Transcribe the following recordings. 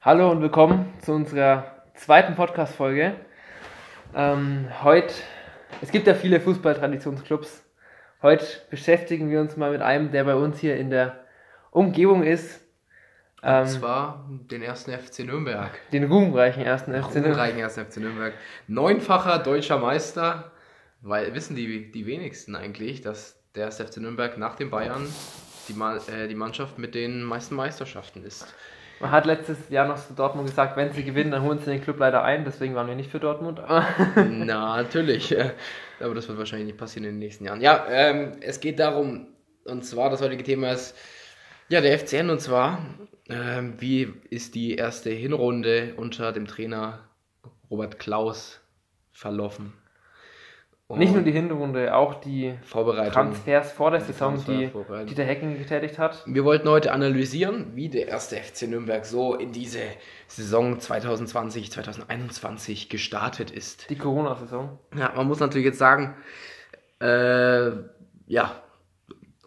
Hallo und willkommen zu unserer zweiten Podcast-Folge. Ähm, heute, es gibt ja viele Fußballtraditionsclubs. Heute beschäftigen wir uns mal mit einem, der bei uns hier in der Umgebung ist. Und Ähm, zwar den ersten FC Nürnberg. den ruhmreichen ersten FC Nürnberg. Ruhmreichen ersten FC Nürnberg. Neunfacher deutscher Meister. Weil wissen die, die wenigsten eigentlich, dass der erste FC Nürnberg nach den Bayern die, Ma- äh, die Mannschaft mit den meisten Meisterschaften ist. Man hat letztes Jahr noch zu Dortmund gesagt, wenn sie gewinnen, dann holen sie den Club leider ein. Deswegen waren wir nicht für Dortmund. Na, natürlich. Aber das wird wahrscheinlich nicht passieren in den nächsten Jahren. Ja, ähm, es geht darum, und zwar das heutige Thema ist, ja, der FCN, und zwar, ähm, wie ist die erste Hinrunde unter dem Trainer Robert Klaus verlaufen? Und nicht nur die Hinrunde, auch die Vorbereitung. Transfers vor der Saison, die. Dieter Hecking getätigt hat. Wir wollten heute analysieren, wie der erste FC Nürnberg so in diese Saison 2020, 2021 gestartet ist. Die Corona-Saison. Ja, man muss natürlich jetzt sagen, äh, ja,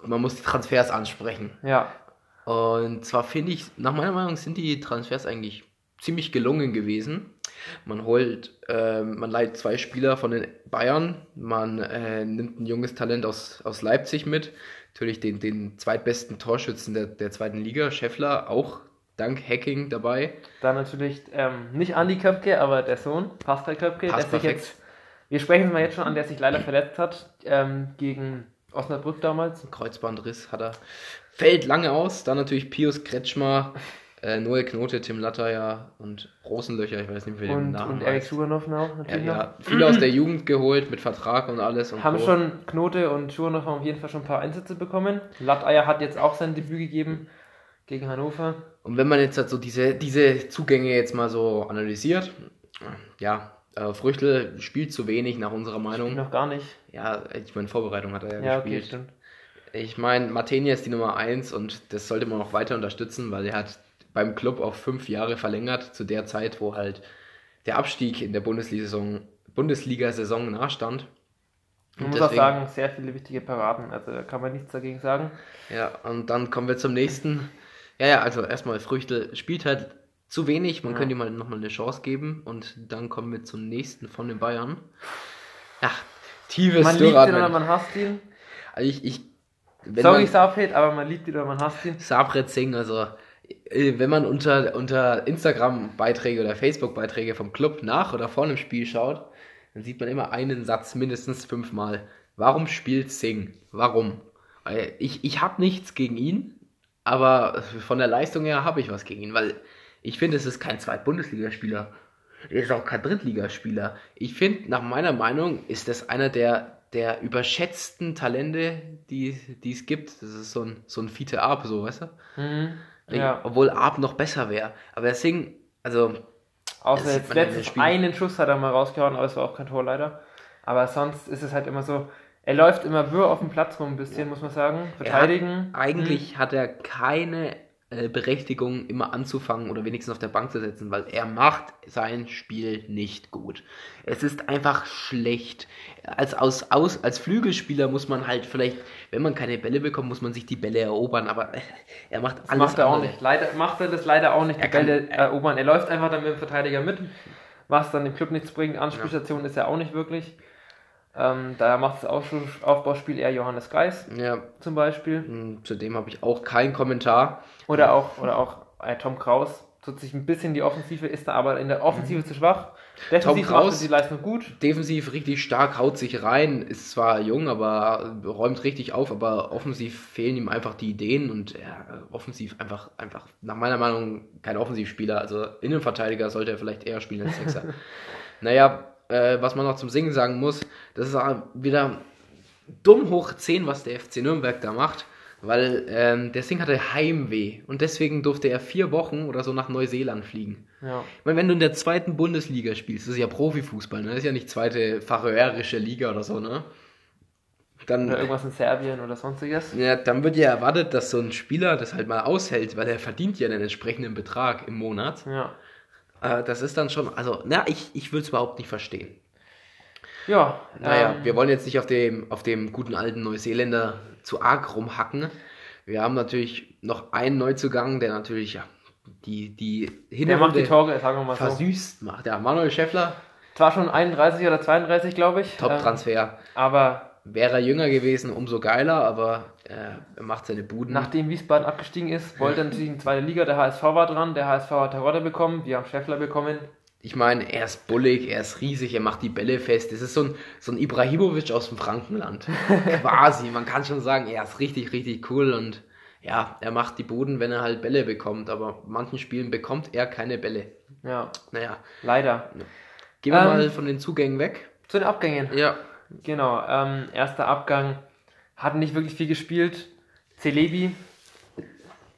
man muss die Transfers ansprechen. Ja, Und zwar finde ich, nach meiner Meinung sind die Transfers eigentlich ziemlich gelungen gewesen. Man holt, ähm, man leiht zwei Spieler von den Bayern, man äh, nimmt ein junges Talent aus, aus Leipzig mit, natürlich den, den zweitbesten Torschützen der, der zweiten Liga, Scheffler, auch dank Hacking dabei. Dann natürlich ähm, nicht Andi Köpke, aber der Sohn, Pascal Köpke, Passt der sich perfekt. jetzt, wir sprechen es mal jetzt schon an, der sich leider verletzt hat, ähm, gegen Osnabrück damals. Kreuzbandriss hat er. Fällt lange aus. Dann natürlich Pius Kretschmer, äh, Noel Knote, Tim Latter und Rosenlöcher, ich weiß nicht, wie der Namen und. Suganov auch Ja, natürlich noch. ja, viele aus der Jugend geholt mit Vertrag und alles. Und Haben Co. schon Knote und haben auf jeden Fall schon ein paar Einsätze bekommen. Latteier hat jetzt auch sein Debüt gegeben gegen Hannover. Und wenn man jetzt halt so diese, diese Zugänge jetzt mal so analysiert, ja, äh, Früchtel spielt zu wenig nach unserer Meinung. Noch gar nicht. Ja, ich meine, Vorbereitung hat er ja, Ja, okay, gespielt. stimmt. Ich meine, Martenia ist die Nummer 1 und das sollte man auch weiter unterstützen, weil er hat beim Club auf fünf Jahre verlängert, zu der Zeit, wo halt der Abstieg in der Bundesliga-Saison Bundesliga-Saison nahstand. Man Und muss auch deswegen- sagen, sehr viele wichtige Paraden, also da kann man nichts dagegen sagen. Ja, und dann kommen wir zum nächsten. Ja, ja, also erstmal Früchte spielt halt zu wenig, man Ja. könnte ihm mal nochmal eine Chance geben und dann kommen wir zum nächsten von den Bayern. Ja, tiefes Man liebt ihn oder man hasst ihn. Also ich, ich, Sorry, man- aber man liebt ihn oder man hasst ihn. Sabret Singh, also wenn man unter, unter Instagram-Beiträge oder Facebook-Beiträge vom Club nach oder vor einem Spiel schaut, dann sieht man immer einen Satz mindestens fünfmal. Warum spielt Singh? Warum? Ich, ich habe nichts gegen ihn, aber von der Leistung her habe ich was gegen ihn, weil ich finde, es ist kein Zweit-Bundesligaspieler. Er ist auch kein Drittligaspieler. Ich finde, nach meiner Meinung, ist das einer der, der überschätzten Talente, die es gibt. Das ist so ein, so ein Fiete Arp, so, weißt du? Mhm. Ja, Obwohl Arp noch besser wäre. Aber der Singh, also, außer jetzt letztens einen Schuss hat er mal rausgehauen, aber es war auch kein Tor leider. Aber sonst ist es halt immer so, er läuft immer wirr auf dem Platz rum ein bisschen, muss man sagen. Verteidigen. Er hat, eigentlich hat er keine äh, Berechtigung, immer anzufangen oder wenigstens auf der Bank zu setzen, weil er macht sein Spiel nicht gut. Es ist einfach schlecht. Als, aus, aus, als Flügelspieler muss man halt vielleicht, wenn man keine Bälle bekommt, muss man sich die Bälle erobern, aber äh, er macht Das alles macht er auch nicht. Leider macht er das leider auch nicht, die Er kann- Bälle erobern. Er läuft einfach dann mit dem Verteidiger mit, was dann dem Club nichts bringt. Anspielstation ist er auch nicht wirklich. Ähm, da macht das Aufbauspiel eher Johannes Geis Ja, zum Beispiel. mh, zudem habe ich auch keinen Kommentar. Oder auch, oder auch äh, Tom Kraus. Tut sich ein bisschen die Offensive, ist da aber in der Offensive zu schwach. Defensiv Tom Kraus- die Leistung gut. defensiv richtig stark, haut sich rein, ist zwar jung, aber räumt richtig auf, aber offensiv fehlen ihm einfach die Ideen und er offensiv einfach, einfach nach meiner Meinung kein Offensivspieler. Also Innenverteidiger sollte er vielleicht eher spielen als Sechser. naja, äh, was man noch zum Singen sagen muss, das ist wieder dumm hoch 10, was der FC Nürnberg da macht. Weil ähm, der Sing hatte Heimweh und deswegen durfte er vier Wochen oder so nach Neuseeland fliegen. Ja. Ich meine, wenn du in der zweiten Bundesliga spielst, das ist ja Profifußball, ne? Das ist ja nicht zweite färöische Liga oder so, ne? Dann, Oder irgendwas in Serbien oder sonstiges. ja, dann wird ja erwartet, dass so ein Spieler das halt mal aushält, weil er verdient ja einen entsprechenden Betrag im Monat. Ja. Äh, das ist dann schon, also, na, ich, ich würde es überhaupt nicht verstehen. Ja. Naja, ähm, wir wollen jetzt nicht auf dem, auf dem guten alten Neuseeländer zu arg rumhacken. Wir haben natürlich noch einen Neuzugang, der natürlich ja, die, die Der macht die Hinrunde Tore, sagen wir mal so. versüßt macht. Ja, Manuel Schäffler, Zwar schon 31 oder 32, glaube ich. Ähm, Top-Transfer. aber Wäre er jünger gewesen, umso geiler, aber äh, er macht seine Buden. nachdem Wiesbaden abgestiegen ist, wollte er natürlich in die zweite Liga. Der HSV war dran. Der HSV hat Terodde bekommen. Wir haben Scheffler bekommen. Ich meine, er ist bullig, er ist riesig, er macht die Bälle fest. Das ist so ein, so ein Ibrahimovic aus dem Frankenland. Quasi, man kann schon sagen, er ist richtig, richtig cool und ja, er macht die Buden, wenn er halt Bälle bekommt, aber manchen Spielen bekommt er keine Bälle. Ja, Naja, leider. gehen wir Ähm. mal von den Zugängen weg. Zu den Abgängen. Ja, Genau. Ähm, erster Abgang. Hat nicht wirklich viel gespielt. Celebi.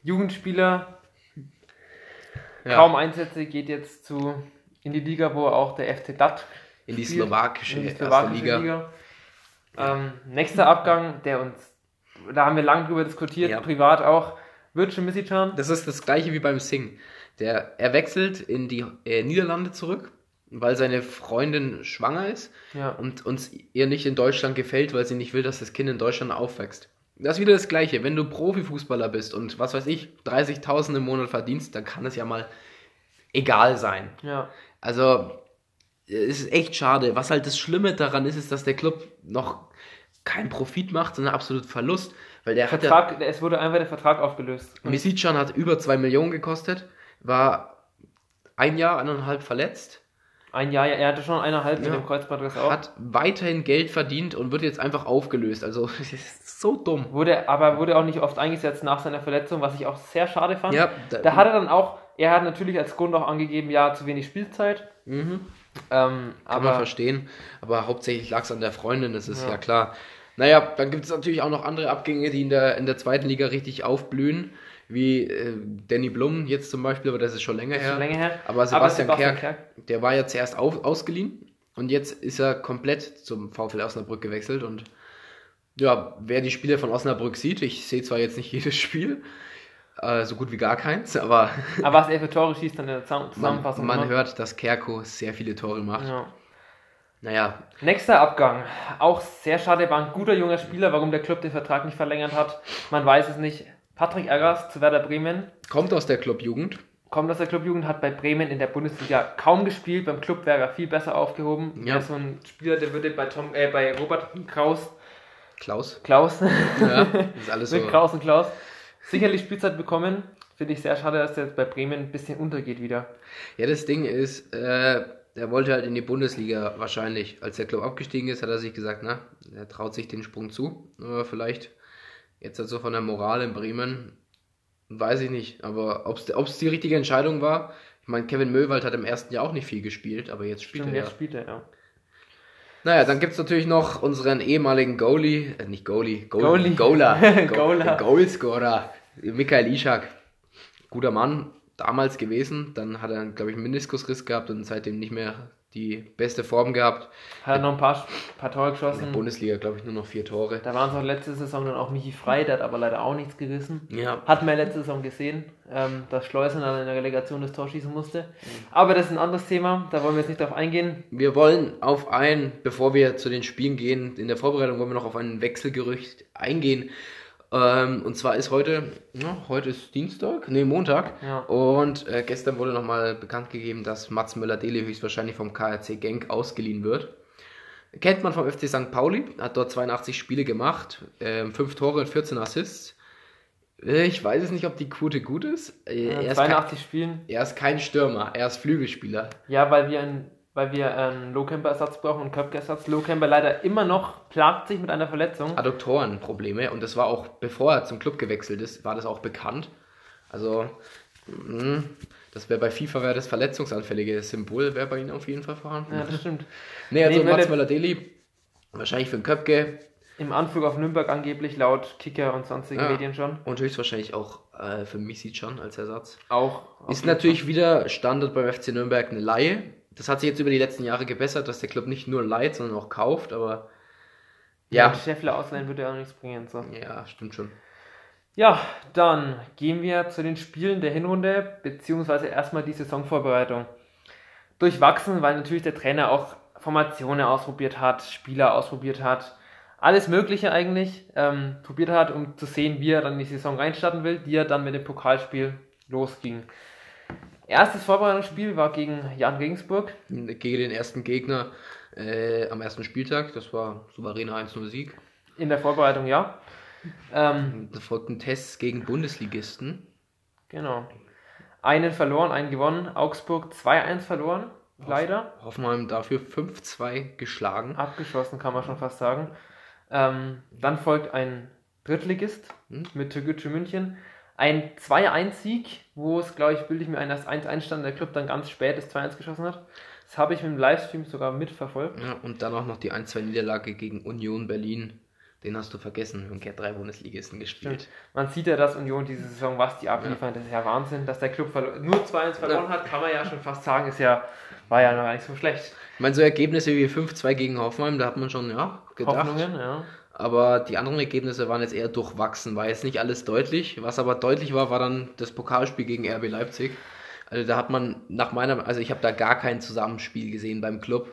Jugendspieler. ja. Kaum Einsätze. Geht jetzt zu in die Liga, wo auch der FC Datt in die spielt. slowakische, in die slowakische Liga. Liga. Ähm, nächster Abgang, der uns, da haben wir lange drüber diskutiert, Ja. privat auch, Virgil Misicjan. Das ist das gleiche wie beim Sing. Der, er wechselt in die äh, Niederlande zurück, weil seine Freundin schwanger ist Ja. und uns ihr nicht in Deutschland gefällt, weil sie nicht will, dass das Kind in Deutschland aufwächst. Das ist wieder das Gleiche. Wenn du Profifußballer bist und was weiß ich, 30.000 im Monat verdienst, dann kann es ja mal egal sein. Ja. Also, es ist echt schade. Was halt das Schlimme daran ist, ist, dass der Club noch keinen Profit macht, sondern absolut Verlust. Weil der hat ja Vertrag, es wurde einfach der Vertrag aufgelöst. Misicjan hat über 2 Millionen gekostet, war ein Jahr, eineinhalb verletzt, ein Jahr, ja, er hatte schon eineinhalb mit Ja. dem Kreuzbandriss auch. hat weiterhin Geld verdient und wird jetzt einfach aufgelöst. Also, das ist so dumm. Wurde, aber wurde auch nicht oft eingesetzt nach seiner Verletzung, was ich auch sehr schade fand. Ja, Da hat er dann auch, er hat natürlich als Grund auch angegeben, ja, zu wenig Spielzeit. mhm, Ähm, kann man aber verstehen. Aber hauptsächlich lag es an der Freundin, das ist ja, Ja. klar. Naja, dann gibt es natürlich auch noch andere Abgänge, die in der, in der zweiten Liga richtig aufblühen, wie äh, Danny Blum jetzt zum Beispiel, aber das ist schon länger ist her. schon länger her. Aber Sebastian, Sebastian Kerk, der war ja zuerst auf, ausgeliehen und jetzt ist er komplett zum VfL Osnabrück gewechselt und ja, wer die Spiele von Osnabrück sieht, ich sehe zwar jetzt nicht jedes Spiel, äh, so gut wie gar keins, aber Aber was er für Tore schießt dann in der Zusammen- man, Zusammenfassung. man immer. hört, dass Kerko sehr viele Tore macht. Ja. Naja, Nächster Abgang. Auch sehr schade, war ein guter junger Spieler. Warum der Club den Vertrag nicht verlängert hat, man weiß es nicht. Patrick Ergers zu Werder Bremen. kommt aus der Clubjugend. Kommt aus der Clubjugend, hat bei Bremen in der Bundesliga kaum gespielt. Beim Club wäre er viel besser aufgehoben. Ja. Er ist so ein Spieler, der würde bei, Tom, äh, bei Robert Kraus, Klaus. Klaus, Ja, ist alles so. mit Kraus und Klaus, sicherlich Spielzeit bekommen. Finde ich sehr schade, dass der jetzt bei Bremen ein bisschen untergeht wieder. Ja, das Ding ist, äh, er wollte halt in die Bundesliga wahrscheinlich. Als der Club abgestiegen ist, hat er sich gesagt, na, er traut sich den Sprung zu. Aber vielleicht jetzt halt so von der Moral in Bremen, weiß ich nicht. Aber ob es die richtige Entscheidung war, ich meine, Kevin Möwald hat im ersten Jahr auch nicht viel gespielt, aber jetzt spielt Stimmt, er ja. jetzt spielt er, ja. Naja, dann gibt es natürlich noch unseren ehemaligen Goalie, äh, nicht Goalie, Goal, Goalie. Goaler, Goaler. Goalscorer, Michael Ishak. Guter Mann, damals gewesen. Dann hat er, glaube ich, einen Meniskusriss gehabt und seitdem nicht mehr die beste Form gehabt. Hat er noch ein paar, paar Tore In der geschossen. Bundesliga, glaube ich, nur noch vier Tore. Da waren es auch letzte Saison dann auch Michi Frei, der hat aber leider auch nichts gerissen. Ja, Hat man letzte Saison gesehen, ähm, dass Schleusen dann in der Relegation das Tor schießen musste. Aber das ist ein anderes Thema, da wollen wir jetzt nicht drauf eingehen. wir wollen auf ein, bevor wir zu den Spielen gehen, in der Vorbereitung wollen wir noch auf ein Wechselgerücht eingehen. Ähm, und zwar ist heute, ja, heute ist Dienstag, nee, Montag. Ja. Und äh, gestern wurde nochmal bekannt gegeben, dass Mats Möller-Deli höchstwahrscheinlich vom KRC Genk ausgeliehen wird. Kennt man vom FC St. Pauli, hat dort 82 Spiele gemacht, ähm, 5 Tore und 14 Assists. Äh, Ich weiß es nicht, ob die Quote gut ist. Äh, Äh, er, ist kein, 82 Spielen. er ist kein Stürmer, er ist Flügelspieler. Ja, weil wir, ein, weil wir einen Low-Camper-Ersatz brauchen und Köpke-Ersatz. Low-Camper leider immer noch plagt sich mit einer Verletzung. Adduktorenprobleme und das war auch, bevor er zum Club gewechselt ist, war das auch bekannt. Also, mh, das wäre bei FIFA wäre das verletzungsanfällige Symbol, wäre bei ihnen auf jeden Fall vorhanden. Ja, das stimmt. nee, also Nee, Mats Möller-Deli, wahrscheinlich für den Köpke Im Anflug auf Nürnberg angeblich, laut Kicker und sonstigen Ja. Medien schon. und höchstwahrscheinlich auch äh, für Misicjan als Ersatz. Auch. Ist natürlich wieder Standard beim FC Nürnberg eine Laie. Das hat sich jetzt über die letzten Jahre gebessert, dass der Club nicht nur leiht, sondern auch kauft, aber ja, Wenn Scheffler ausleihen würde ja auch nichts bringen. So. ja, stimmt schon. Ja, dann gehen wir zu den Spielen der Hinrunde, beziehungsweise erstmal die Saisonvorbereitung. Durchwachsen, weil natürlich der Trainer auch Formationen ausprobiert hat, Spieler ausprobiert hat, alles Mögliche eigentlich ähm, probiert hat, um zu sehen, wie er dann in die Saison reinstarten will, die er dann mit dem Pokalspiel losging. Erstes Vorbereitungsspiel war gegen Jan Regensburg. Gegen den ersten Gegner äh, am ersten Spieltag. Das war souveräner 1-0-Sieg. In der Vorbereitung, ja. Ähm, Da folgten Tests gegen Bundesligisten. genau. Einen verloren, einen gewonnen. Augsburg 2-1 verloren, leider. Hoffenheim dafür 5-2 geschlagen. Abgeschossen, kann man schon fast sagen. Ähm, dann folgt ein Drittligist Hm. mit Türkgücü München. Ein 2-1-Sieg, wo es, glaube ich, bilde ich mir ein, dass 1-1 stand, der Club dann ganz spät das 2-1 geschossen hat. Das habe ich mit dem Livestream sogar mitverfolgt. Ja, und dann auch noch die 1-2-Niederlage gegen Union Berlin. Den hast du vergessen. Und hat drei Bundesligisten gespielt. Man sieht ja, dass Union diese Saison, was die abliefern, das ist ja Wahnsinn. Dass der Club nur 2-1 verloren hat, kann man ja schon fast sagen, ist ja, war ja noch gar nicht so schlecht. Ich meine, so Ergebnisse wie 5-2 gegen Hoffenheim, da hat man schon, ja, gedacht. Hoffnungen, ja. Aber die anderen Ergebnisse waren jetzt eher durchwachsen. War jetzt nicht alles deutlich. Was aber deutlich war, war dann das Pokalspiel gegen RB Leipzig. Also da hat man nach meiner, also ich habe da gar kein Zusammenspiel gesehen beim Club.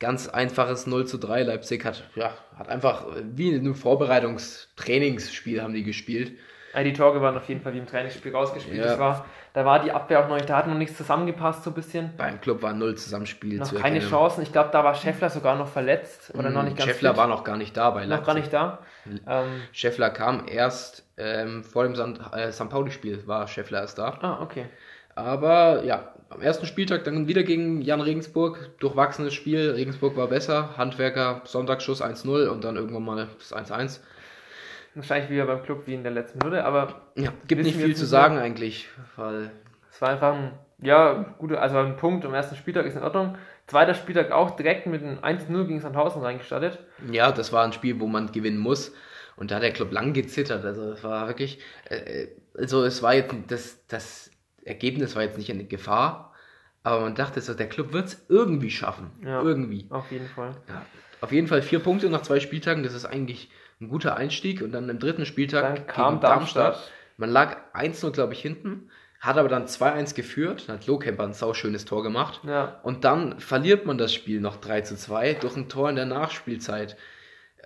Ganz einfaches 0 zu 3. Leipzig hat, ja, hat einfach wie in einem Vorbereitungstrainingsspiel haben die gespielt. Ja, die Torge waren auf jeden Fall wie im Trainingsspiel rausgespielt. Ja. Das war, da war die Abwehr auch noch nicht, da hat noch nichts zusammengepasst, so ein bisschen. Beim Club war null Zusammenspiel Noch zu keine erkennen. Chancen. Ich glaube, da war Scheffler sogar noch verletzt oder noch nicht ganz Scheffler fit. war noch gar nicht da bei noch Leipzig. gar nicht da. Ähm, Scheffler kam erst ähm, vor dem San, äh, St. Pauli-Spiel, war Scheffler erst da. ah, okay. Aber ja, am ersten Spieltag dann wieder gegen Jan Regensburg. Durchwachsenes Spiel. Regensburg war besser. Handwerker, Sonntagsschuss 1-0 und dann irgendwann mal das 1-1. Wahrscheinlich wieder beim Club wie in der letzten Minute, aber Ja, gibt nicht viel zu sagen eigentlich, weil es war einfach ein, ja, gute, also ein Punkt am ersten Spieltag ist in Ordnung. Zweiter Spieltag auch direkt mit einem 1-0 gegen Sandhausen reingestartet. ja, das war ein Spiel, wo man gewinnen muss. Und da hat der Club lang gezittert. Also es war wirklich, äh, also es war jetzt, das, das Ergebnis war jetzt nicht eine Gefahr, aber man dachte so, der Club wird es irgendwie schaffen. Ja. Irgendwie. Auf jeden Fall. Ja, auf jeden Fall vier Punkte nach zwei Spieltagen, das ist eigentlich ein guter Einstieg. Und dann im dritten Spieltag Dann kam Darmstadt. Man lag 1-0, glaube ich, hinten, hat aber dann 2-1 geführt. Dann hat Lohkemper ein sauschönes Tor gemacht. Ja, Und dann verliert man das Spiel noch 3 zu 2 durch ein Tor in der Nachspielzeit.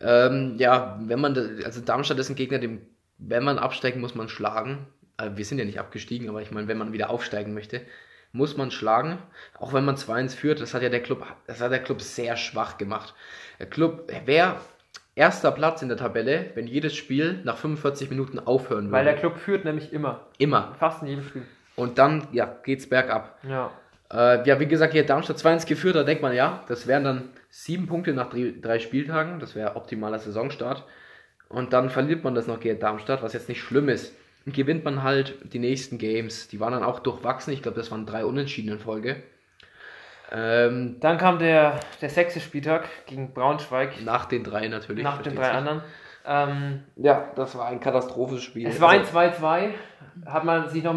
Ähm, ja, wenn man, also Darmstadt ist ein Gegner, dem, wenn man absteigen, muss man schlagen. Also wir sind ja nicht abgestiegen, aber ich meine, wenn man wieder aufsteigen möchte, muss man schlagen. Auch wenn man 2-1 führt, das hat ja der Club, das hat der Club sehr schwach gemacht. Der Club wäre erster Platz in der Tabelle, wenn jedes Spiel nach 45 Minuten aufhören würde. weil der Club führt nämlich immer. Immer. Fast in jedem Spiel. Und dann, ja, geht's bergab. Ja. Äh, ja, wie gesagt, hier Darmstadt 2-1 geführt, da denkt man, ja, das wären dann sieben Punkte nach drei, drei Spieltagen, das wäre optimaler Saisonstart. Und dann verliert man das noch gegen Darmstadt, was jetzt nicht schlimm ist. Und gewinnt man halt die nächsten Games. Die waren dann auch durchwachsen, ich glaube, das waren drei Unentschieden in Folge. Ähm, Dann kam der, der sechste Spieltag gegen Braunschweig. nach den drei natürlich. nach den drei sich. anderen. Ähm, Ja, das war ein Katastrophenspiel. es war ein Also, 2-2. Hat man sich noch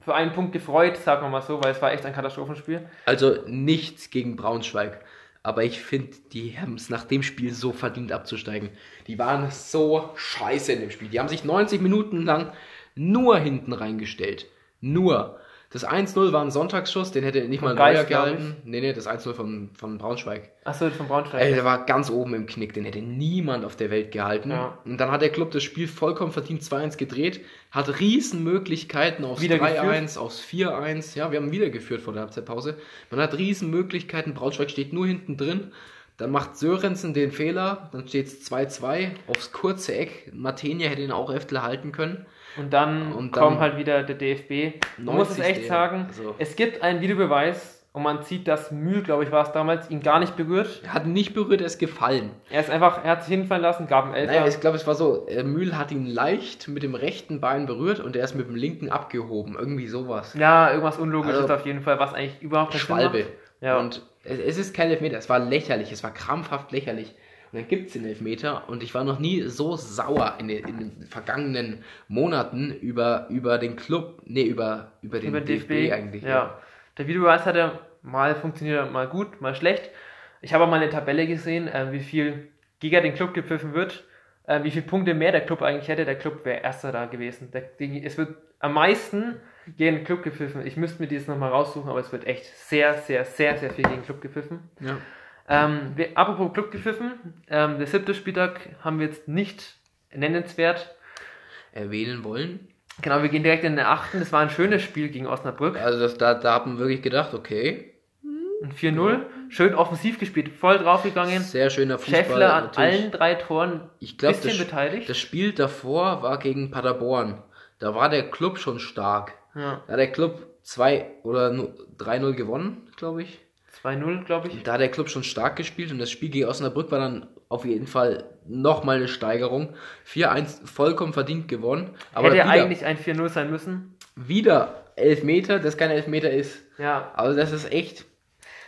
für einen Punkt gefreut, sagen wir mal so, weil es war echt ein Katastrophenspiel. Also nichts gegen Braunschweig. Aber ich finde, die haben es nach dem Spiel so verdient abzusteigen. Die waren so scheiße in dem Spiel. Die haben sich 90 Minuten lang nur hinten reingestellt. Nur. Das 1-0 war ein Sonntagsschuss, den hätte nicht mal ein Geist, Neuer gehalten. Nee, nee, das 1-0 von, von Braunschweig. Achso, von Braunschweig. Ey, der war ganz oben im Knick, den hätte niemand auf der Welt gehalten. Ja. Und dann hat der Club das Spiel vollkommen verdient 2-1 gedreht, hat riesen Möglichkeiten aufs Wieder 3-1, aufs 4-1. Ja, wir haben wieder geführt vor der Halbzeitpause. Man hat riesen Möglichkeiten, Braunschweig steht nur hinten drin. Dann macht Sörensen den Fehler, dann steht es 2-2 aufs kurze Eck. Martenia hätte ihn auch öfter halten können. Und dann Und dann- kommt halt wieder der DFB. Man muss es 90. echt sagen, Also- es gibt einen Videobeweis und man sieht, dass Mühl, glaube ich, war es damals, ihn gar nicht berührt. Er hat ihn nicht berührt, er ist gefallen. Er ist einfach, er hat sich hinfallen lassen, gab einen Elfer. Naja, ich glaube, es war so, äh, Mühl hat ihn leicht mit dem rechten Bein berührt und er ist mit dem linken abgehoben. Irgendwie sowas. ja, irgendwas Unlogisches Also- auf jeden Fall, was eigentlich überhaupt Sinn Schwalbe. Ja. Und es, es ist kein Elfmeter, es war lächerlich, es war krampfhaft lächerlich. Und dann gibt es den Elfmeter und ich war noch nie so sauer in den, in den vergangenen Monaten über, über den Club, nee, über, über den über DFB, DFB, eigentlich. Ja. Der Videobeweis hat ja mal funktioniert, mal gut, mal schlecht. Ich habe mal eine Tabelle gesehen, äh, wie viel gegen den Club gepfiffen wird, äh, wie viele Punkte mehr der Club eigentlich hätte. Der Club wäre erster da gewesen. Der, es wird am meisten gegen den Club gepfiffen. Ich müsste mir dieses nochmal raussuchen, aber es wird echt sehr, sehr, sehr, sehr viel gegen den Club gepfiffen. Ja. Ähm, wir, apropos Club gepfiffen, ähm, der siebte Spieltag haben wir jetzt nicht nennenswert. Erwähnen wollen. Genau, wir gehen direkt in den achten. Das war ein schönes Spiel gegen Osnabrück. Also das, da, da hat man wirklich gedacht, okay, Ein 4-0. Schön offensiv gespielt, voll draufgegangen. sehr schöner Fußball. Schäffler an natürlich. allen drei Toren Ich glaube, bisschen das, beteiligt. das Spiel davor war gegen Paderborn. Da war der Club schon stark. ja, Da hat der Club 2 oder nu- 3-0 gewonnen, glaube ich. 2-0, glaube ich. Da hat der Club schon stark gespielt und das Spiel gegen Osnabrück war dann auf jeden Fall nochmal eine Steigerung. 4-1 vollkommen verdient gewonnen. Aber Hätte wieder, eigentlich ein 4-0 sein müssen. wieder Elfmeter, das kein Elfmeter ist. Ja, Also das ist echt.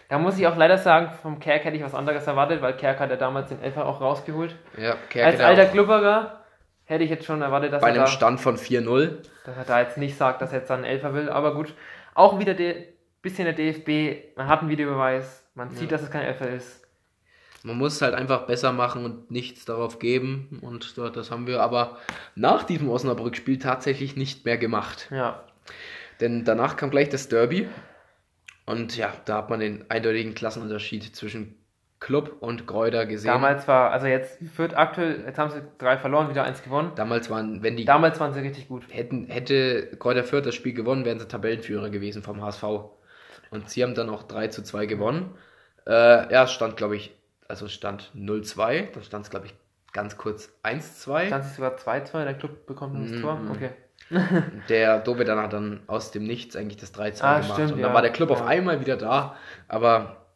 da muss ich auch leider sagen, vom Kerk hätte ich was anderes erwartet, weil Kerk hat ja damals den Elfer auch rausgeholt. Ja, Kerk Als alter auch Klubberer hätte ich jetzt schon erwartet, dass bei er, einem da, Stand von 4-0. dass er da jetzt nicht sagt, dass er jetzt einen Elfer will. Aber gut, auch wieder ein bisschen der DFB. Man hat einen Videobeweis. Man sieht, dass es kein Elfer ist. Man muss es halt einfach besser machen und nichts darauf geben. Und dort- das haben wir aber nach diesem Osnabrück-Spiel tatsächlich nicht mehr gemacht. Ja, Denn danach kam gleich das Derby. Und ja, da hat man den eindeutigen Klassenunterschied zwischen Club und Gräuter gesehen. damals war, also jetzt führt aktuell, jetzt haben sie drei verloren, wieder eins gewonnen. Damals waren, wenn die Damals waren sie richtig gut. hätten, hätte Kräuter Fürth das Spiel gewonnen, wären sie Tabellenführer gewesen vom HSV. Und sie haben dann auch 3 zu 2 gewonnen. Äh, ja, stand, glaube ich, also stand 0-2, dann stand es, glaube ich, ganz kurz 1-2. Stand es sogar 2-2, der Club bekommt noch das Mhm. Tor. Okay. Der Dovedan hat dann aus dem Nichts eigentlich das 3-2 Ah, gemacht. stimmt, und ja. dann war der Club auf Ja. einmal wieder da, aber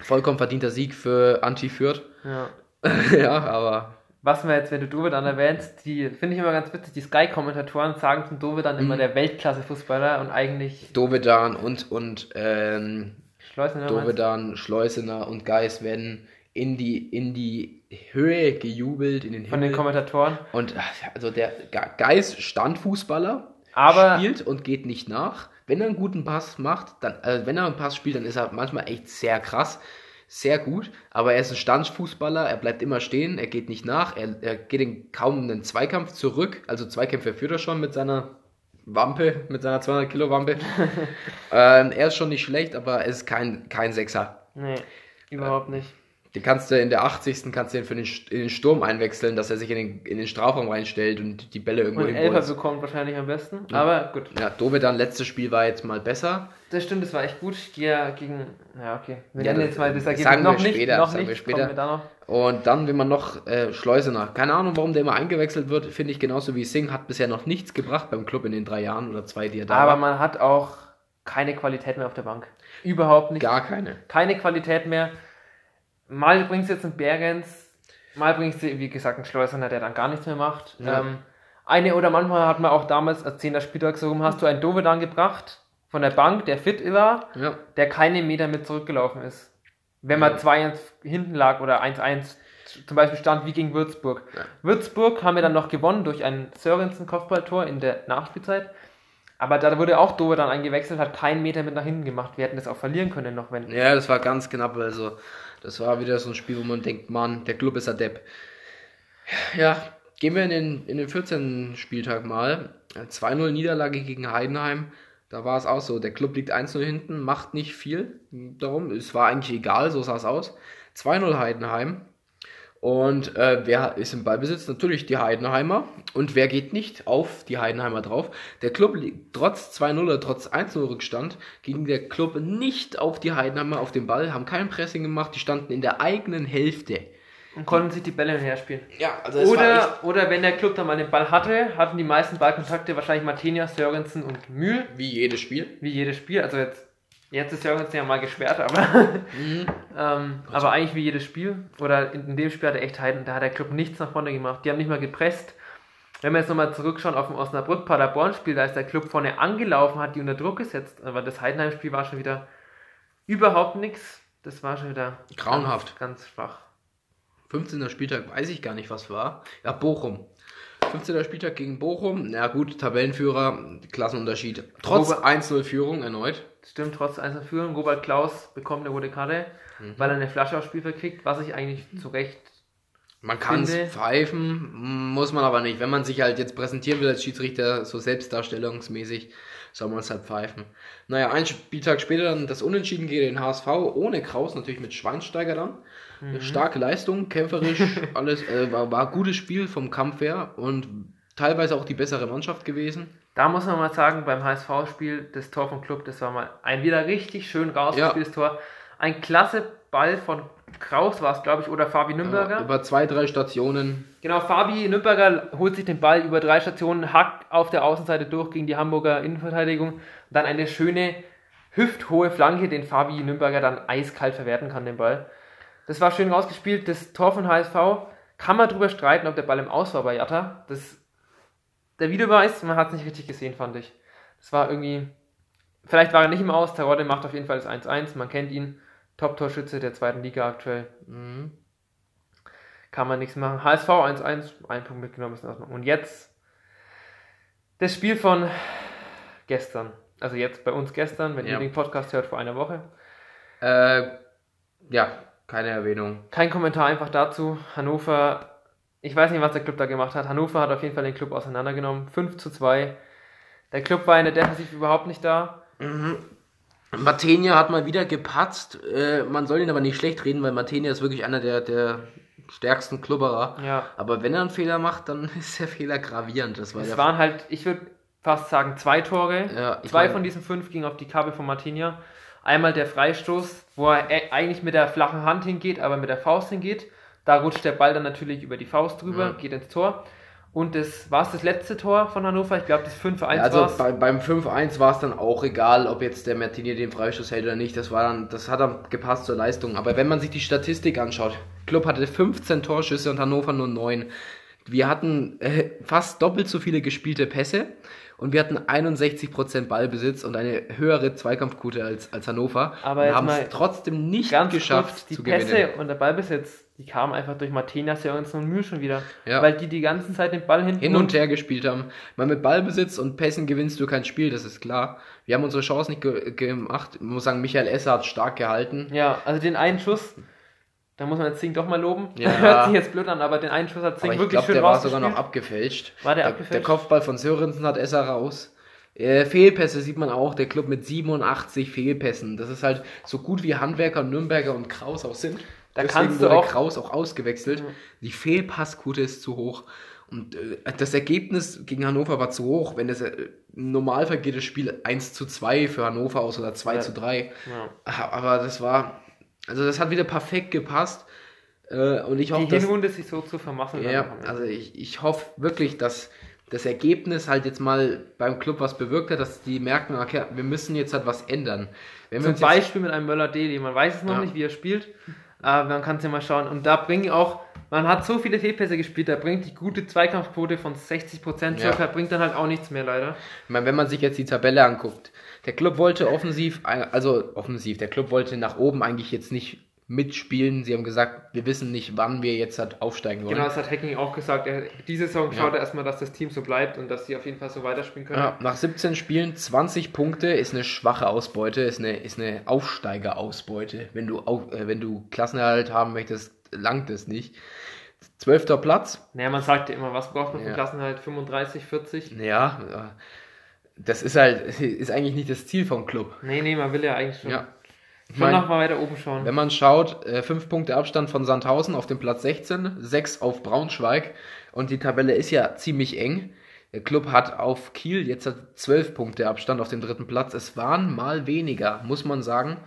vollkommen verdienter Sieg für Anti-Fürth. Ja. ja, aber Was wir jetzt, wenn du Dove dann erwähnst, die finde ich immer ganz witzig, die Sky-Kommentatoren sagen zum Dove dann immer Mhm. der Weltklasse-Fußballer und eigentlich Dovedan und, und ähm, Schleusen Dovedan, Schleusener und Geis werden in die, in die Höhe gejubelt, in den von den Himmel. Kommentatoren. Und also der Ge- Geis Standfußballer, Aber spielt und geht nicht nach. Wenn er einen guten Pass macht, dann, also wenn er einen Pass spielt, dann ist er manchmal echt sehr krass, sehr gut. Aber er ist ein Standfußballer, er bleibt immer stehen, er geht nicht nach, er, er geht in kaum einen Zweikampf zurück. Also Zweikämpfe führt er schon mit seiner Wampe, mit seiner 200 Kilo Wampe. ähm, er ist schon nicht schlecht, aber er ist kein, kein Sechser. nee, überhaupt nicht. Den kannst du in der 80. kannst du den für den, in den Sturm einwechseln, dass er sich in den, in den Strafraum reinstellt und die Bälle irgendwo Und Elfer bekommt wahrscheinlich am besten. Aber gut. Ja, Dovedan, letztes Spiel war jetzt mal besser. Das stimmt, das war echt gut. Die ja gegen. Ja, okay. Wir Ja, nennen jetzt mal das sagen Ergebnis wir noch nicht. später, noch sagen wir nicht. später. Kommen wir da. Und dann, wenn man noch äh, Schleusener, keine Ahnung, warum der immer eingewechselt wird, finde ich genauso wie Singh, hat bisher noch nichts gebracht beim Club in den drei Jahren oder zwei, die er da Aber war. man hat auch keine Qualität mehr auf der Bank. Überhaupt nicht. Gar keine. Keine Qualität mehr. Mal bringst du jetzt einen Bergens, mal bringst du, wie gesagt, einen Schleusener, der dann gar nichts mehr macht. Ja. Ähm, eine oder manchmal hat man auch damals, als 10. Spieltag so rum, hast du einen Dovedan gebracht von der Bank, der fit war, Ja. der keine Meter mit zurückgelaufen ist. Wenn man Ja. 2-1 hinten lag oder 1-1 zum Beispiel stand wie gegen Würzburg. Ja. Würzburg haben wir dann noch gewonnen durch ein Sörensen-Kopfballtor in der Nachspielzeit. Aber da wurde auch Dove dann eingewechselt, hat keinen Meter mit nach hinten gemacht. Wir hätten das auch verlieren können noch, wenn. ja, das war ganz knapp. Also, das war wieder so ein Spiel, wo man denkt, Mann, der Club ist ein Depp. Ja, gehen wir in den, in den 14. Spieltag mal. 2-0 Niederlage gegen Heidenheim. Da war es auch so. Der Club liegt 1-0 hinten, macht nicht viel. Darum, es war eigentlich egal, so sah es aus. 2-0 Heidenheim. Und äh, wer ist im Ballbesitz? Natürlich die Heidenheimer. Und wer geht nicht auf die Heidenheimer drauf? Der Club liegt trotz 2-0 oder trotz 1-0 Rückstand, ging der Club nicht auf die Heidenheimer auf den Ball, haben kein Pressing gemacht, die standen in der eigenen Hälfte. Und konnten sich die Bälle her spielen. Ja, also es Oder, oder wenn der Club dann mal den Ball hatte, hatten die meisten Ballkontakte wahrscheinlich Martinia, Sörensen und Mühl, wie jedes Spiel. wie jedes Spiel. Also jetzt, jetzt ist Sörensen ja mal gesperrt, aber, ähm, aber eigentlich wie jedes Spiel. Oder in, in dem Spiel hat er echt Heiden, da hat der Club nichts nach vorne gemacht. Die haben nicht mal gepresst. Wenn wir jetzt nochmal zurückschauen auf dem Osnabrück-Paderborn-Spiel, da ist der Club vorne angelaufen, hat die unter Druck gesetzt. Aber das Heidenheim-Spiel war schon wieder überhaupt nichts. Das war schon wieder Grauenhaft. Ganz, ganz schwach. 15. Spieltag weiß ich gar nicht, was war. Ja, Bochum. 15. Spieltag gegen Bochum. Na gut, Tabellenführer, Klassenunterschied. Trotz Robert- 1-0 Führung erneut. Stimmt, trotz einer Führung. Robert Klaus bekommt eine rote Karte, Mhm. weil er eine Flasche aufs Spielfeld kriegt, was ich eigentlich zu Recht. Man kann es pfeifen, muss man aber nicht. Wenn man sich halt jetzt präsentieren will als Schiedsrichter, so selbstdarstellungsmäßig, soll man es halt pfeifen. Naja, ein Spieltag später dann das Unentschieden gegen den HSV, ohne Kraus, natürlich mit Schweinsteiger dann. Mhm. Starke Leistung, kämpferisch, alles, äh, war, war gutes Spiel vom Kampf her und teilweise auch die bessere Mannschaft gewesen. Da muss man mal sagen, beim HSV-Spiel, das Tor vom Club, das war mal ein wieder richtig schön rausgespieltes Tor. Ein klasse Ball von Kraus war es, glaube ich, oder Fabi Nürnberger. Ja, über zwei, drei Stationen. Genau, Fabi Nürnberger holt sich den Ball über drei Stationen, hackt auf der Außenseite durch gegen die Hamburger Innenverteidigung. Dann eine schöne hüfthohe Flanke, den Fabi Nürnberger dann eiskalt verwerten kann, den Ball. Das war schön rausgespielt. Das Tor von HSV kann man drüber streiten, ob der Ball im Aus war bei Jatta. Das, der Videobeweis, man hat es nicht richtig gesehen, fand ich. Das war irgendwie. Vielleicht war er nicht im Aus. Terodde macht auf jeden Fall das 1-1. Man kennt ihn. Top-Torschütze der zweiten Liga aktuell. Mhm. Kann man nichts machen. HSV 1-1, ein Punkt mitgenommen ist Und jetzt das Spiel von gestern. Also jetzt bei uns gestern, wenn ja. ihr den Podcast hört, vor einer Woche. Äh, ja, keine Erwähnung. Kein Kommentar einfach dazu. Hannover, ich weiß nicht, was der Club da gemacht hat. Hannover hat auf jeden Fall den Club auseinandergenommen. 5 zu 2. Der Club war in der Defensive überhaupt nicht da. Mhm. Matenia hat mal wieder gepatzt. Äh, man soll ihn aber nicht schlecht reden, weil Matenia ist wirklich einer der, der stärksten Klubberer. Ja. Aber wenn er einen Fehler macht, dann ist der Fehler gravierend. Das war es waren halt, ich würde fast sagen, zwei Tore. Ja, zwei mein, von diesen fünf gingen auf die Kappe von Matenia. Einmal der Freistoß, wo er e- eigentlich mit der flachen Hand hingeht, aber mit der Faust hingeht. Da rutscht der Ball dann natürlich über die Faust drüber, ja. geht ins Tor. Und das war es das letzte Tor von Hannover. Ich glaube, das 5-1 ja, Also bei, beim 5-1 war es dann auch egal, ob jetzt der Martini den Freistoß hält oder nicht. Das war dann, das hat dann gepasst zur Leistung. Aber wenn man sich die Statistik anschaut, Club hatte 15 Torschüsse und Hannover nur 9. Wir hatten äh, fast doppelt so viele gespielte Pässe und wir hatten 61% Ballbesitz und eine höhere Zweikampfquote als, als Hannover. Aber wir haben es trotzdem nicht geschafft die zu Pässe gewinnen. und der Ballbesitz, die kamen einfach durch Martinas ja uns und Mühe schon wieder. Ja. Weil die die ganze Zeit den Ball hinten hin und her gespielt haben. Weil mit Ballbesitz und Pässen gewinnst du kein Spiel, das ist klar. Wir haben unsere Chance nicht ge gemacht. Ich muss sagen, Michael Esser hat stark gehalten. Ja, also den einen Schuss, da muss man Zing doch mal loben. Ja. Hört sich jetzt blöd an, aber den einen Schuss hat Zing wirklich glaub, schön der war sogar noch abgefälscht. War der, der abgefälscht? Der Kopfball von Sörensen hat Esser raus. Äh, Fehlpässe sieht man auch, der Club mit 87 Fehlpässen. Das ist halt so gut wie Handwerker, Nürnberger und Kraus auch sind. Da Deswegen kannst du auch Kraus auch ausgewechselt. Mhm. Die Fehlpassquote ist zu hoch. Und äh, das Ergebnis gegen Hannover war zu hoch. Wenn das äh, im Normalfall geht das Spiel 1 zu 2 für Hannover aus oder 2 ja. zu 3. Ja. Aber das war, also das hat wieder perfekt gepasst. Äh, und ich hoffe, Die Hinrunde sich so zu vermasseln. Ja, also ich, ich hoffe wirklich, dass das Ergebnis halt jetzt mal beim Club was bewirkt hat, dass die merken, okay, wir müssen jetzt halt was ändern. Wenn Zum Beispiel mit einem Möller-Deli, man weiß es noch ja. nicht, wie er spielt, aber man kann es ja mal schauen. Und da bringen auch, man hat so viele Fehlpässe gespielt, da bringt die gute Zweikampfquote von 60% circa, ja. bringt dann halt auch nichts mehr leider. Ich meine, wenn man sich jetzt die Tabelle anguckt, der Club wollte offensiv, also offensiv, der Club wollte nach oben eigentlich jetzt nicht mitspielen. Sie haben gesagt, wir wissen nicht, wann wir jetzt halt aufsteigen wollen. Genau, das hat Hacking auch gesagt. Er, diese Saison schaut er erstmal, dass das Team so bleibt und dass sie auf jeden Fall so weiterspielen können. Ja, nach 17 Spielen 20 Punkte ist eine schwache Ausbeute, ist eine, ist eine Aufsteigerausbeute. Wenn du, auf, äh, wenn du Klassenerhalt haben möchtest, langt es nicht. Zwölfter Platz. Naja, man sagt ja immer, was braucht man für ja. Klassenerhalt? 35, 40? Ja, das ist halt, ist eigentlich nicht das Ziel vom Club. Nee, nee, man will ja eigentlich schon. Ja. Ich mein, noch mal weiter oben schauen. Wenn man schaut, äh, fünf Punkte Abstand von Sandhausen auf dem Platz 16, sechs auf Braunschweig und die Tabelle ist ja ziemlich eng. Der Club hat auf Kiel jetzt hat zwölf Punkte Abstand auf dem dritten Platz. Es waren mal weniger, muss man sagen.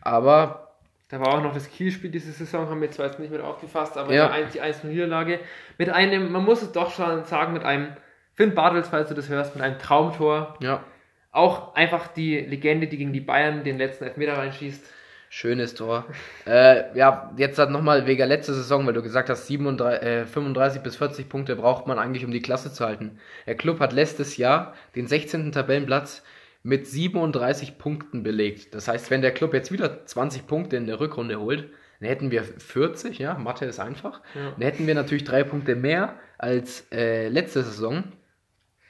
Aber da war auch noch das Kielspiel diese Saison, haben wir zwar jetzt nicht mit aufgefasst, aber ja. die 1-0-Niederlage mit einem, man muss es doch schon sagen, mit einem, Finn Bartels, falls du das hörst, mit einem Traumtor. Ja. Auch einfach die Legende, die gegen die Bayern den letzten Elfmeter reinschießt. Schönes Tor. äh, ja, jetzt hat nochmal wegen letzter Saison, weil du gesagt hast, 37, äh, 35 bis 40 Punkte braucht man eigentlich, um die Klasse zu halten. Der Club hat letztes Jahr den 16. Tabellenplatz mit 37 Punkten belegt. Das heißt, wenn der Club jetzt wieder 20 Punkte in der Rückrunde holt, dann hätten wir 40, ja, Mathe ist einfach. Ja. Dann hätten wir natürlich drei Punkte mehr als äh, letzte Saison.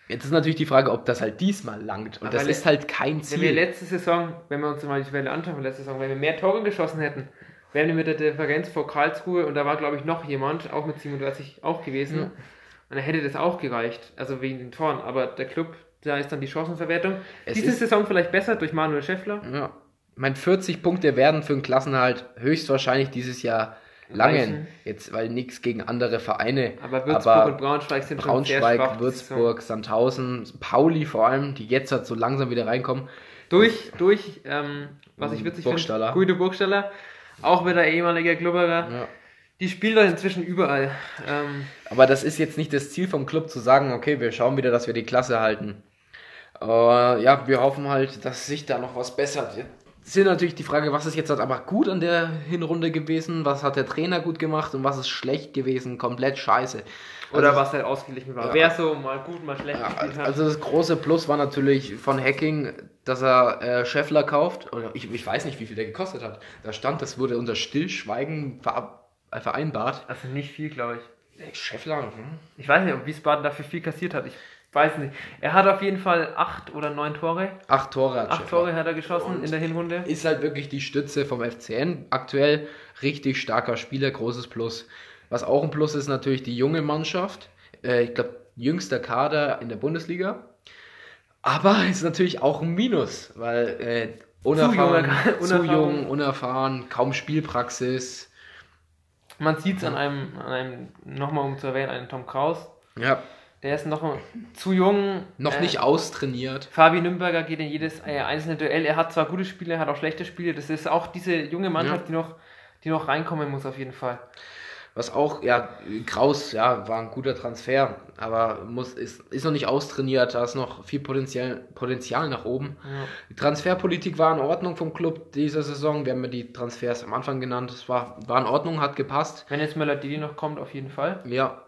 Jetzt ist natürlich die Frage, ob das halt diesmal langt. Und Aber das ist halt kein Ziel. Wenn wir letzte Saison, wenn wir uns mal die Welle anschauen von letzte Saison, wenn wir mehr Tore geschossen hätten, wären wir mit der Differenz vor Karlsruhe und da war, glaube ich, noch jemand, auch mit 37 auch gewesen. Ja. Und dann hätte das auch gereicht, also wegen den Toren. Aber der Club, da ist dann die Chancenverwertung. Es Diese Saison vielleicht besser durch Manuel Schäffler. Ja. Ich meine, 40 Punkte werden für einen Klassenhalt höchstwahrscheinlich dieses Jahr Langen. Reichen. Jetzt, weil nichts gegen andere Vereine. Aber Würzburg aber und Braunschweig sind schon sehr schwach. Braunschweig. Würzburg, Sandhausen, Pauli vor allem, die jetzt halt so langsam wieder reinkommen. Durch, durch, ähm, was ich witzig finde, Guido Burgstaller, auch wieder ehemaliger Klubberer. Ja. Die spielen doch inzwischen überall. Ähm, Aber das ist jetzt nicht das Ziel vom Club zu sagen, okay, wir schauen wieder, dass wir die Klasse halten. Äh, ja, wir hoffen halt, dass sich da noch was bessert. Jetzt ist natürlich die Frage, was ist jetzt halt aber gut an der Hinrunde gewesen, was hat der Trainer gut gemacht und was ist schlecht gewesen, komplett scheiße. oder Also- was halt ausgeglichen war. Ja. Wer so mal gut, mal schlecht Ja, gespielt hat. also das große Plus war natürlich von Hacking, dass er äh, Scheffler kauft. Oder ich, ich weiß nicht, wie viel der gekostet hat. Da stand, das wurde unter Stillschweigen äh, vereinbart. also nicht viel, glaube ich. Äh, Scheffler, hm? Ich weiß nicht, ob Wiesbaden dafür viel kassiert hat. Ich weiß nicht. Er hat auf jeden Fall acht oder neun Tore. acht Tore hat Acht. Tore hat er geschossen in der Hinrunde. Ist halt wirklich die Stütze vom FCN. Aktuell richtig starker Spieler, großes Plus. Was auch ein Plus ist natürlich die junge Mannschaft. Äh, ich glaube, jüngster Kader in der Bundesliga. Aber ist natürlich auch ein Minus, weil äh, unerfahren, zu unerfahren. jung, unerfahren, kaum Spielpraxis. Man sieht es an einem, an einem nochmal um zu erwähnen, einen Tom Kraus. Ja, Der ist noch zu jung. noch Äh, nicht austrainiert. Fabi Nürnberger geht in jedes äh, einzelne Duell. Er hat zwar gute Spiele, er hat auch schlechte Spiele. Das ist auch diese junge Mannschaft, Ja. die, noch, die noch reinkommen muss, auf jeden Fall. Was auch, ja, Kraus, ja, war ein guter Transfer, aber muss, ist, ist noch nicht austrainiert, da ist noch viel Potenzial, Potenzial nach oben. Ja. Die Transferpolitik war in Ordnung vom Club dieser Saison. Wir haben ja die Transfers am Anfang genannt. Es war, war in Ordnung, hat gepasst. Wenn jetzt Möller Didi noch kommt, auf jeden Fall. Ja.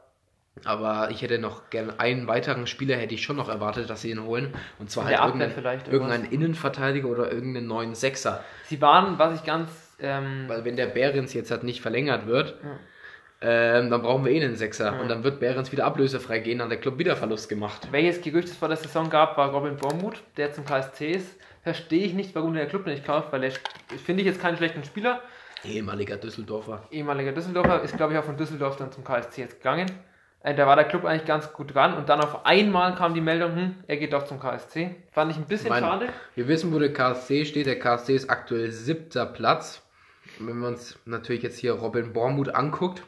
Aber ich hätte noch gerne einen weiteren Spieler, hätte ich schon noch erwartet, dass sie ihn holen. Und zwar der halt Abwehr irgendeinen, vielleicht, irgendeinen Innenverteidiger oder irgendeinen neuen Sechser. Sie waren, was ich ganz. Ähm, Weil wenn der Behrens jetzt halt nicht verlängert wird, Ja. ähm, dann brauchen wir eh einen Sechser. Ja. Und dann wird Behrens wieder ablösefrei gehen, dann hat der Club wieder Verlust gemacht. welches Gerücht es vor der Saison gab, war Robin Bormuth, der zum KSC ist. Verstehe ich nicht, warum der Club nicht kauft, weil er finde ich jetzt keinen schlechten Spieler. Ehemaliger Düsseldorfer. ehemaliger Düsseldorfer, ist glaube ich auch von Düsseldorf dann zum KSC jetzt gegangen. Äh, da war der Club eigentlich ganz gut dran und dann auf einmal kam die Meldung, hm, er geht doch zum KSC. Fand ich ein bisschen Mein- schade. Wir wissen, wo der KSC steht. Der KSC ist aktuell siebter Platz. Und Wenn wir uns natürlich jetzt hier Robin Bormuth anguckt,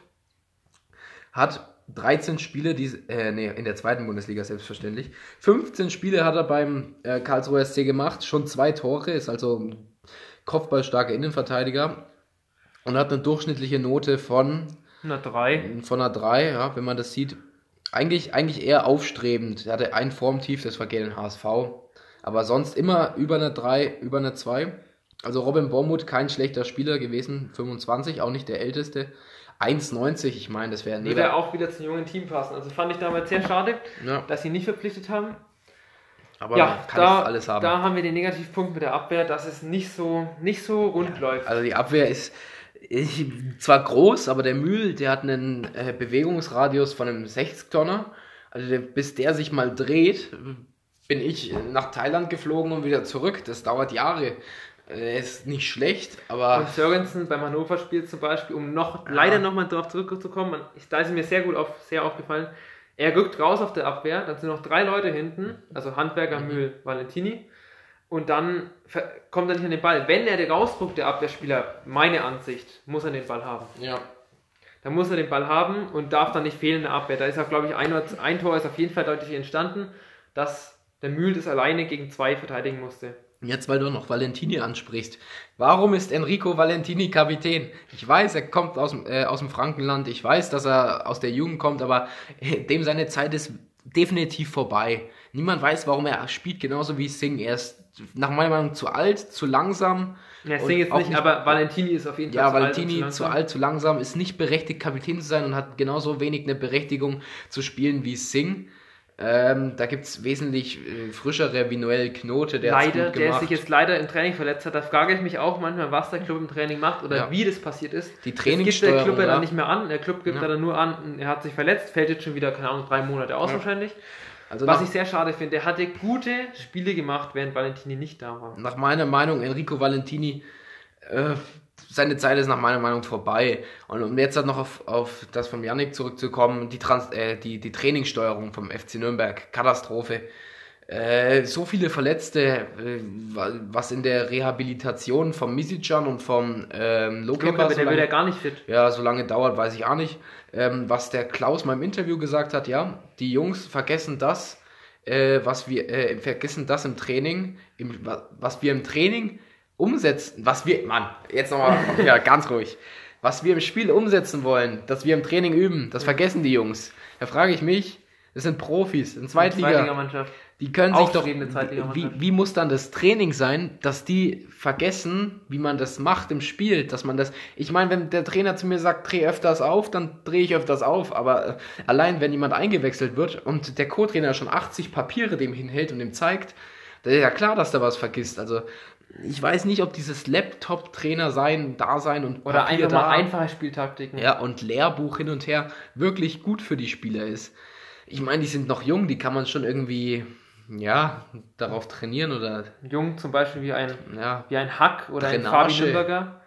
hat 13 Spiele, die, äh, nee, in der zweiten Bundesliga selbstverständlich. 15 Spiele hat er beim äh, Karlsruher SC gemacht, schon zwei Tore, ist also ein kopfballstarker Innenverteidiger und hat eine durchschnittliche Note von, 103. von einer 3, ja, wenn man das sieht. Eigentlich, eigentlich eher aufstrebend. Er hatte ein Formtief, das war gegen den HSV. Aber sonst immer über eine 3, über eine 2. Also Robin Bormuth, kein schlechter Spieler gewesen, 25, auch nicht der älteste. 1,90, ich meine, das wäre Würde auch wieder zum jungen Team passen. Also fand ich damals sehr schade, Ja, dass sie nicht verpflichtet haben. aber ja, kann da, alles haben. da haben wir den Negativpunkt mit der Abwehr, dass es nicht so, nicht so rund läuft. Also die Abwehr ist ich, zwar groß, aber der Mühl, der hat einen äh, Bewegungsradius von einem 60-Tonner. Also der, bis der sich mal dreht, bin ich nach Thailand geflogen und wieder zurück. Das dauert Jahre. Er ist nicht schlecht, aber Und Sörensen beim Hannover-Spiel zum Beispiel, um noch leider nochmal darauf zurückzukommen, da ist mir sehr gut auf, sehr aufgefallen, er rückt raus auf der Abwehr, dann sind noch drei Leute hinten, also Handwerker, Mühl, Valentini, und dann kommt er nicht an den Ball. Wenn er den rausdruckt, der Abwehrspieler, meine Ansicht, muss er den Ball haben. ja. Da muss er den Ball haben und darf dann nicht fehlen in der Abwehr. Da ist auch, glaube ich, ein, ein Tor ist auf jeden Fall deutlich entstanden, dass der Mühl das alleine gegen zwei verteidigen musste. Jetzt, weil du noch Valentini ansprichst. Warum ist Enrico Valentini Kapitän? Ich weiß, er kommt aus, dem- äh, aus dem Frankenland. Ich weiß, dass er aus der Jugend kommt, aber äh, dem seine Zeit ist definitiv vorbei. Niemand weiß, warum er spielt, genauso wie Singh. Er ist nach meiner Meinung zu alt, zu langsam. Ja, Und Sing jetzt auch nicht, aber Valentini ist auf jeden Fall Ja, zu alt und Valentini zu alt, zu langsam, ist nicht berechtigt, Kapitän zu sein und hat genauso wenig eine Berechtigung zu spielen wie Singh. Ähm, da gibt es wesentlich äh, frischere wie Noel Knote, der leider, der sich jetzt leider im Training verletzt hat. Da frage ich mich auch manchmal, was der Club im Training macht oder Ja. wie das passiert ist. Die Das gibt der Club ja ja. dann nicht mehr an. Der Club gibt Ja. ja. dann nur an, er hat sich verletzt, fällt jetzt schon wieder, keine Ahnung, drei Monate aus Ja. wahrscheinlich. Also Was nach, ich sehr schade finde, er hatte gute Spiele gemacht, während Valentini nicht da war. nach meiner Meinung, Enrico Valentini, äh, seine Zeit ist nach meiner Meinung vorbei. Und um jetzt halt noch auf, auf das von Yannick zurückzukommen, die, Trans äh, die, die Trainingssteuerung vom FC Nürnberg, Katastrophe. Äh, so viele Verletzte, äh, was in der Rehabilitation vom Misicjan und vom ähm, Lokepa, der wird ja gar nicht fit. Ja, so lange dauert, weiß ich auch nicht. Ähm, was der Klaus mal im Interview gesagt hat, ja, die Jungs vergessen das, äh, was wir, äh, vergessen das im Training, im, was wir im Training umsetzen, was wir, Mann, jetzt nochmal, ja, ganz ruhig, was wir im Spiel umsetzen wollen, dass wir im Training üben, das vergessen die Jungs. Da frage ich mich, das sind Profis, in Zweitliga. Zweitligamannschaft. Die können sich doch. Wie, wie muss dann das Training sein, dass die vergessen, wie man das macht im Spiel, dass man das. Ich meine, wenn der Trainer zu mir sagt, dreh öfters auf, dann drehe ich öfters auf. Aber äh, allein wenn jemand eingewechselt wird und der Co-Trainer schon 80 Papiere dem hinhält und ihm zeigt, da ist ja klar, dass der was vergisst. Also ich weiß nicht, ob dieses Laptop-Trainer sein, da sein und Oder Papier einfach mal da, einfache Spieltaktiken. ja, und Lehrbuch hin und her wirklich gut für die Spieler ist. Ich meine, die sind noch jung, die kann man schon irgendwie, ja, darauf trainieren oder, Jung zum Beispiel wie ein, ja, wie ein Hack oder ein Drainage. Fabi Nürnberger.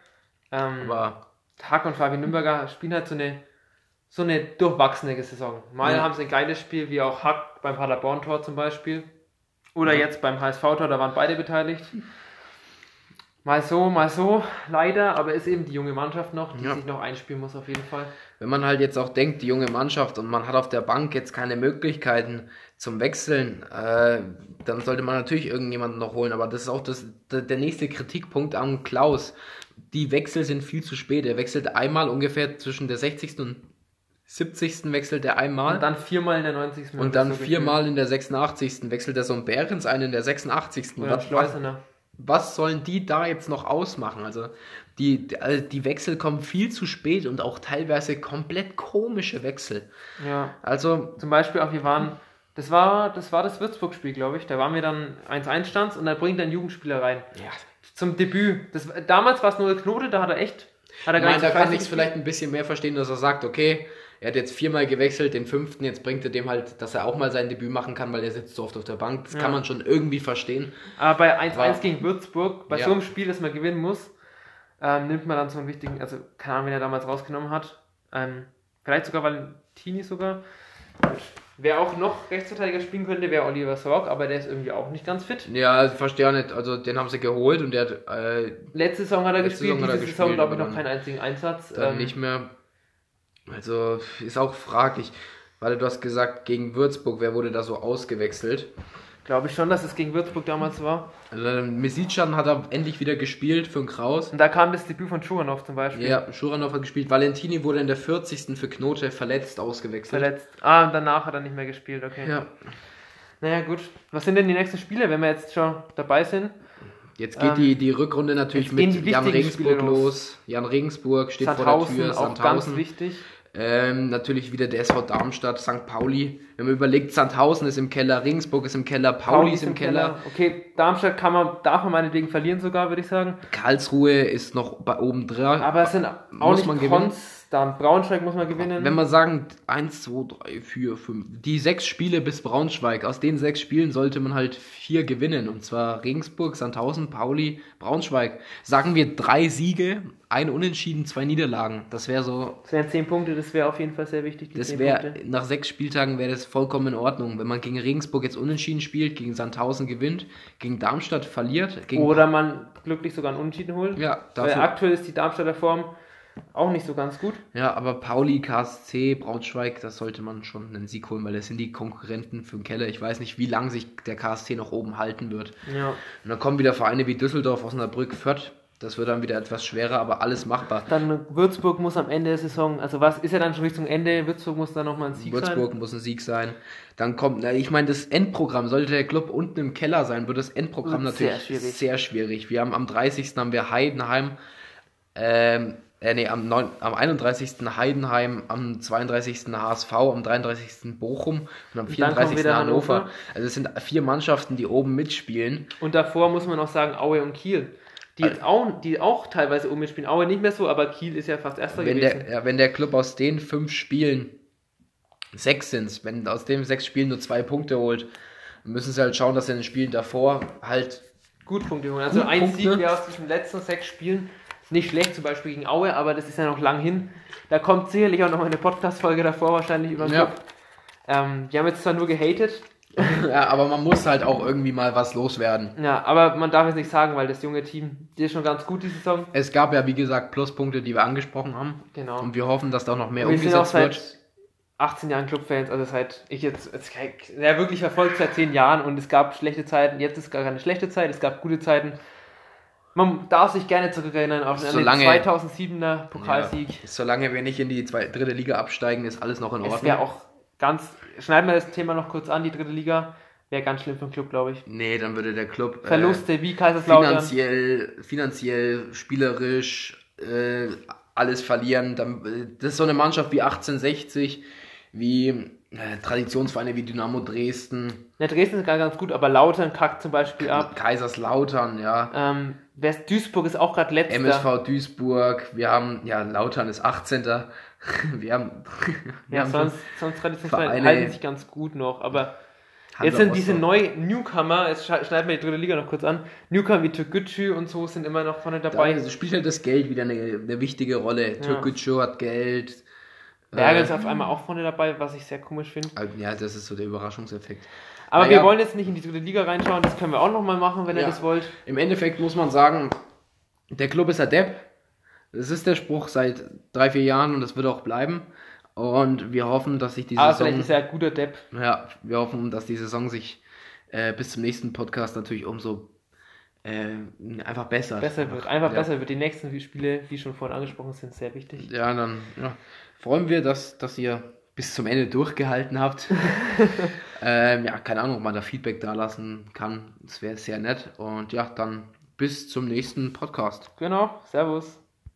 Ähm, aber Hack und Fabi Nürnberger spielen halt so eine, so eine durchwachsene Saison. Mal Ja. haben sie ein geiles Spiel, wie auch Hack beim Paderborn-Tor zum Beispiel. Oder Ja. jetzt beim HSV-Tor, da waren beide beteiligt. Mal so, mal so, leider, aber ist eben die junge Mannschaft noch, die Ja. sich noch einspielen muss auf jeden Fall. wenn man halt jetzt auch denkt, die junge Mannschaft und man hat auf der Bank jetzt keine Möglichkeiten zum Wechseln, äh, dann sollte man natürlich irgendjemanden noch holen. Aber das ist auch das, der nächste Kritikpunkt an Klaus. Die Wechsel sind viel zu spät. Er wechselt einmal ungefähr zwischen der 60. und 70. wechselt er einmal. Und dann viermal in der 90. Und dann viermal in der 86. wechselt er so ein Behrens ein in der 86. Oder was, Schleusener. Was sollen die da jetzt noch ausmachen? Also die, also die Wechsel kommen viel zu spät und auch teilweise komplett komische Wechsel. Ja. Also, Zum Beispiel auch, wir waren, das war das, war das Würzburg-Spiel, glaube ich. Da waren wir dann 1-1 stands und da bringt ein Jugendspieler rein. ja. Zum Debüt. Das, damals war es nur Knote, da hat er echt. Hat er meine, so da kann ich es vielleicht ein bisschen mehr verstehen, dass er sagt, okay, er hat jetzt viermal gewechselt, den fünften, jetzt bringt er dem halt, dass er auch mal sein Debüt machen kann, weil er sitzt so oft auf der Bank. Das Ja. kann man schon irgendwie verstehen. Aber bei 1-1 War- gegen Würzburg, bei Ja. so einem Spiel, das man gewinnen muss, ähm, nimmt man dann so einen wichtigen, also keine Ahnung, wen er damals rausgenommen hat. Ähm, vielleicht sogar Valentini sogar. Wer auch noch Rechtsverteidiger spielen könnte, wäre Oliver Sorg, aber der ist irgendwie auch nicht ganz fit. Ja, ich verstehe auch nicht, also den haben sie geholt und der hat äh, Letzte Saison hat er Letzte gespielt, Saison hat er diese Saison gespielt, glaube ich noch keinen einzigen Einsatz. dann Ähm, nicht mehr. Also ist auch fraglich, weil du hast gesagt, gegen Würzburg, wer wurde da so ausgewechselt? Glaube ich schon, dass es gegen Würzburg damals war. Also Mesicjan hat er endlich wieder gespielt für den Kraus. Und da kam das Debüt von Schuranov zum Beispiel. Ja, Schuranov hat gespielt. Valentini wurde in der 40. für Knote verletzt ausgewechselt. Verletzt. Ah, und danach hat er nicht mehr gespielt, okay. Ja. Naja, gut. Was sind denn die nächsten Spiele, wenn wir jetzt schon dabei sind? Jetzt geht Ähm, die, die Rückrunde natürlich mit Jan Regensburg los. los. Jan Regensburg steht vor der Sandhausen, Tür. auch ganz Sandhausen. wichtig. Ähm, natürlich wieder der SV Darmstadt, St. Pauli. Wenn man überlegt, Sandhausen ist im Keller, Regensburg ist im Keller, Pauli, ist im Keller. Okay, Darmstadt kann man, darf man meinetwegen verlieren sogar, würde ich sagen. Karlsruhe ist noch bei oben dran. Aber es sind auch nicht man konstant. Braunschweig muss man gewinnen. Wenn man sagen, 1, 2, 3, 4, 5, die sechs Spiele bis Braunschweig, aus den sechs Spielen sollte man halt vier gewinnen. Und zwar Regensburg, Sandhausen, Pauli, Braunschweig. Sagen wir drei Siege, ein Unentschieden, zwei Niederlagen. Das wäre so, das wären zehn Punkte, das wäre auf jeden Fall sehr wichtig. das wäre, nach sechs Spieltagen wäre das vollkommen in Ordnung. Wenn man gegen Regensburg jetzt unentschieden spielt, gegen Sandhausen gewinnt, gegen Darmstadt verliert, gegen, Oder man glücklich sogar einen Unentschieden holt. ja, Weil dafür, aktuell ist die Darmstadter Form auch nicht so ganz gut. ja, aber Pauli, KSC, Braunschweig, das sollte man schon einen Sieg holen, weil das sind die Konkurrenten für den Keller. Ich weiß nicht, wie lange sich der KSC noch oben halten wird. Ja. Und dann kommen wieder Vereine wie Düsseldorf, Osnabrück, Fürth. Das wird dann wieder etwas schwerer, aber alles machbar. Dann Würzburg muss am Ende der Saison, also was ist ja dann schon Richtung Ende, Würzburg muss da nochmal ein Sieg Würzburg sein. muss ein Sieg sein. Dann kommt, na, ich meine, das Endprogramm, sollte der Club unten im Keller sein, wird das Endprogramm Wird sehr natürlich schwierig. sehr schwierig. Wir haben am 30. haben wir Heidenheim, ähm, äh, nee, am, 9, am 31. Heidenheim, am 32. HSV, am 33. Bochum und am Und dann kommt 34. wieder Hannover. Hannover. Also es sind vier Mannschaften, die oben mitspielen. Und davor muss man noch sagen Aue und Kiel. Die, jetzt auch, die auch teilweise oben mitspielen. Aue nicht mehr so, aber Kiel ist ja fast erster wenn gewesen. der, ja, wenn der Club aus den fünf Spielen sechs sind, wenn aus den sechs Spielen nur zwei Punkte holt, müssen sie halt schauen, dass sie in den Spielen davor halt Gut Punkte holen. Also Gut ein Punkte. Sieg wäre aus diesen letzten sechs Spielen nicht schlecht, zum Beispiel gegen Aue, aber das ist ja noch lang hin. Da kommt sicherlich auch noch eine Podcast-Folge davor wahrscheinlich über den Ja. Club. Ähm, wir haben jetzt zwar nur gehatet, ja, aber man muss halt auch irgendwie mal was loswerden. Ja, aber man darf es nicht sagen, weil das junge Team, die ist schon ganz gut, die Saison. Es gab ja, wie gesagt, Pluspunkte, die wir angesprochen haben. Genau. Und wir hoffen, dass da noch mehr wir sind auch umgesetzt seit wird. 18 Jahren Clubfans, also seit ich jetzt, jetzt ja, wirklich verfolgt seit 10 Jahren und es gab schlechte Zeiten, jetzt ist gar keine schlechte Zeit, es gab gute Zeiten. Man darf sich gerne zurückerinnern auf Solange- den 2007er Pokalsieg. Ja, solange wir nicht in die zwei, dritte Liga absteigen, ist alles noch in Es Ordnung. wäre auch ganz, schneiden wir das Thema noch kurz an, die dritte Liga, wäre ganz schlimm für den Club, glaube ich. nee, dann würde der Club äh, Verluste wie Kaiserslautern. finanziell, finanziell, spielerisch äh, alles verlieren. Dann, äh, das ist so eine Mannschaft wie 1860, wie äh, Traditionsvereine wie Dynamo Dresden, Ja, Dresden ist gar ganz gut, aber Lautern kackt zum Beispiel ab. Kaiserslautern, ja. Ähm, wer ist, Duisburg ist auch gerade letzter. MSV Duisburg, wir haben, ja, Lautern ist 18. Wir haben, wir Ja, haben sonst, sonst Vereine- halten sich ganz gut noch, aber Hansa jetzt sind diese Rostock. neuen Newcomer, jetzt schne- schneiden wir die dritte Liga noch kurz an, Newcomer wie Türkgücü und so sind immer noch vorne dabei. Da spielt halt das Geld wieder eine, eine wichtige Rolle. Türkgücü hat Geld. Bergel ist Äh, auf einmal auch vorne dabei, was ich sehr komisch finde. ja, das ist so der Überraschungseffekt. Aber Naja. wir wollen jetzt nicht in die dritte Liga reinschauen, das können wir auch nochmal machen, wenn ihr Ja. das wollt. Im Endeffekt muss man sagen, der Club ist adept. Das ist der Spruch seit drei, vier Jahren und das wird auch bleiben. Und wir hoffen, dass sich die Aber Saison, vielleicht ist er ein guter Depp. ja, wir hoffen, dass die Saison sich äh, bis zum nächsten Podcast natürlich umso äh, einfach besser Besser wird, einfach ja. besser wird. Die nächsten Spiele, wie schon vorhin angesprochen, sind sehr wichtig. Ja, dann ja, freuen wir, dass, dass ihr bis zum Ende durchgehalten habt. ähm, ja, keine Ahnung, ob man da Feedback da lassen kann. Das wäre sehr nett. Und ja, dann bis zum nächsten Podcast. Genau, Servus.